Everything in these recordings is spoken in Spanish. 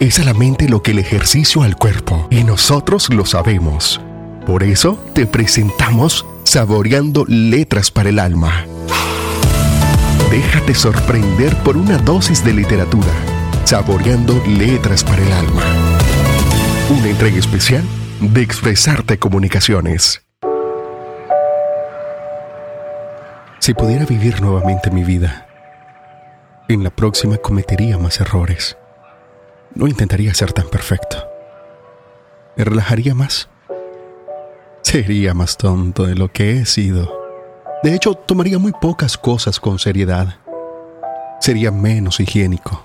es a la mente lo que el ejercicio al cuerpo, y nosotros lo sabemos. Por eso te presentamos Saboreando Letras para el Alma. Déjate sorprender por una dosis de literatura. Saboreando Letras para el Alma. Una entrega especial de Expresarte Comunicaciones. Si pudiera vivir nuevamente mi vida, en la próxima cometería más errores. No intentaría ser tan perfecto. Me relajaría más. Sería más tonto de lo que he sido. De hecho, tomaría muy pocas cosas con seriedad. Sería menos higiénico.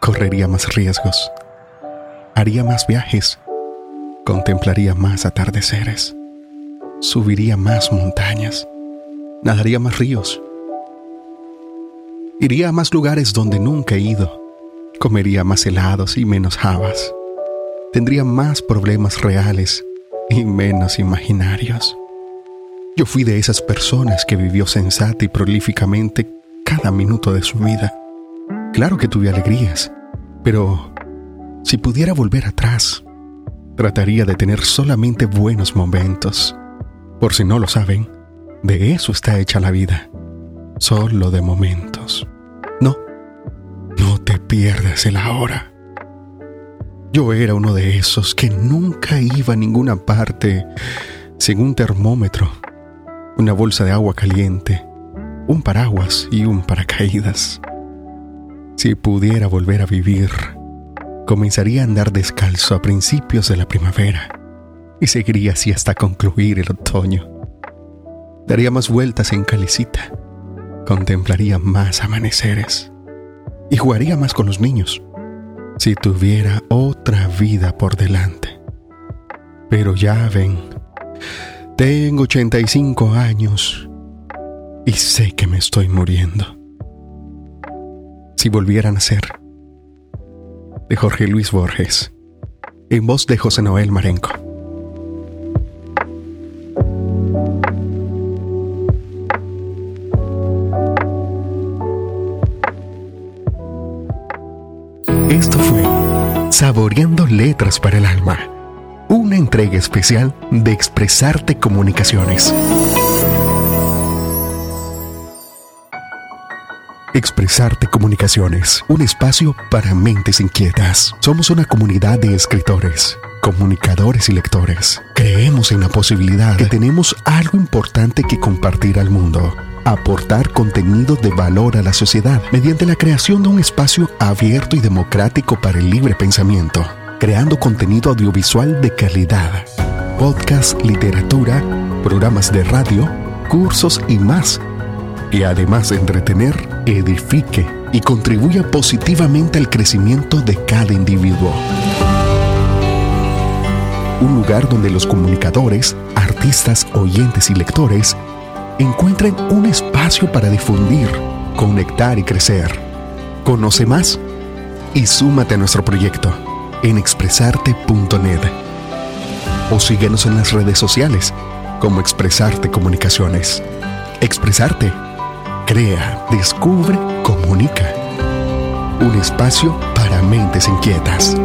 Correría más riesgos. Haría más viajes. Contemplaría más atardeceres. Subiría más montañas. Nadaría más ríos. Iría a más lugares donde nunca he ido. Comería más helados y menos habas. Tendría más problemas reales y menos imaginarios. Yo fui de esas personas que vivió sensata y prolíficamente cada minuto de su vida. Claro que tuve alegrías, pero si pudiera volver atrás, trataría de tener solamente buenos momentos. Por si no lo saben, de eso está hecha la vida, solo de momentos. Pierdas el ahora. Yo era uno de esos que nunca iba a ninguna parte sin un termómetro una bolsa de agua caliente, un paraguas y un paracaídas. Si pudiera volver a vivir, comenzaría a andar descalzo a principios de la primavera y seguiría así hasta concluir el otoño. Daría más vueltas en calicita, contemplaría más amaneceres y jugaría más con los niños si tuviera otra vida por delante. Pero ya ven, tengo 85 años y sé que me estoy muriendo. Si volviera a nacer. De Jorge Luis Borges. En voz de José Noel Marenco. Saboreando Letras para el Alma una entrega especial de Expresarte Comunicaciones. Expresarte Comunicaciones, un espacio para mentes inquietas. Somos una comunidad de escritores, comunicadores y lectores. Creemos en la posibilidad que tenemos algo importante que compartir al mundo aportar contenido de valor a la sociedad mediante la creación de un espacio abierto y democrático para el libre pensamiento creando contenido audiovisual de calidad, podcast, literatura, programas de radio, cursos y más, que además de entretener, edifique y contribuya positivamente al crecimiento de cada individuo. Un lugar donde los comunicadores, artistas, oyentes y lectores encuentren un espacio para difundir, conectar y crecer. Conoce más y súmate a nuestro proyecto en expresarte.net o síguenos en las redes sociales como Expresarte Comunicaciones. Expresarte. Crea, descubre, comunica. Un espacio para mentes inquietas.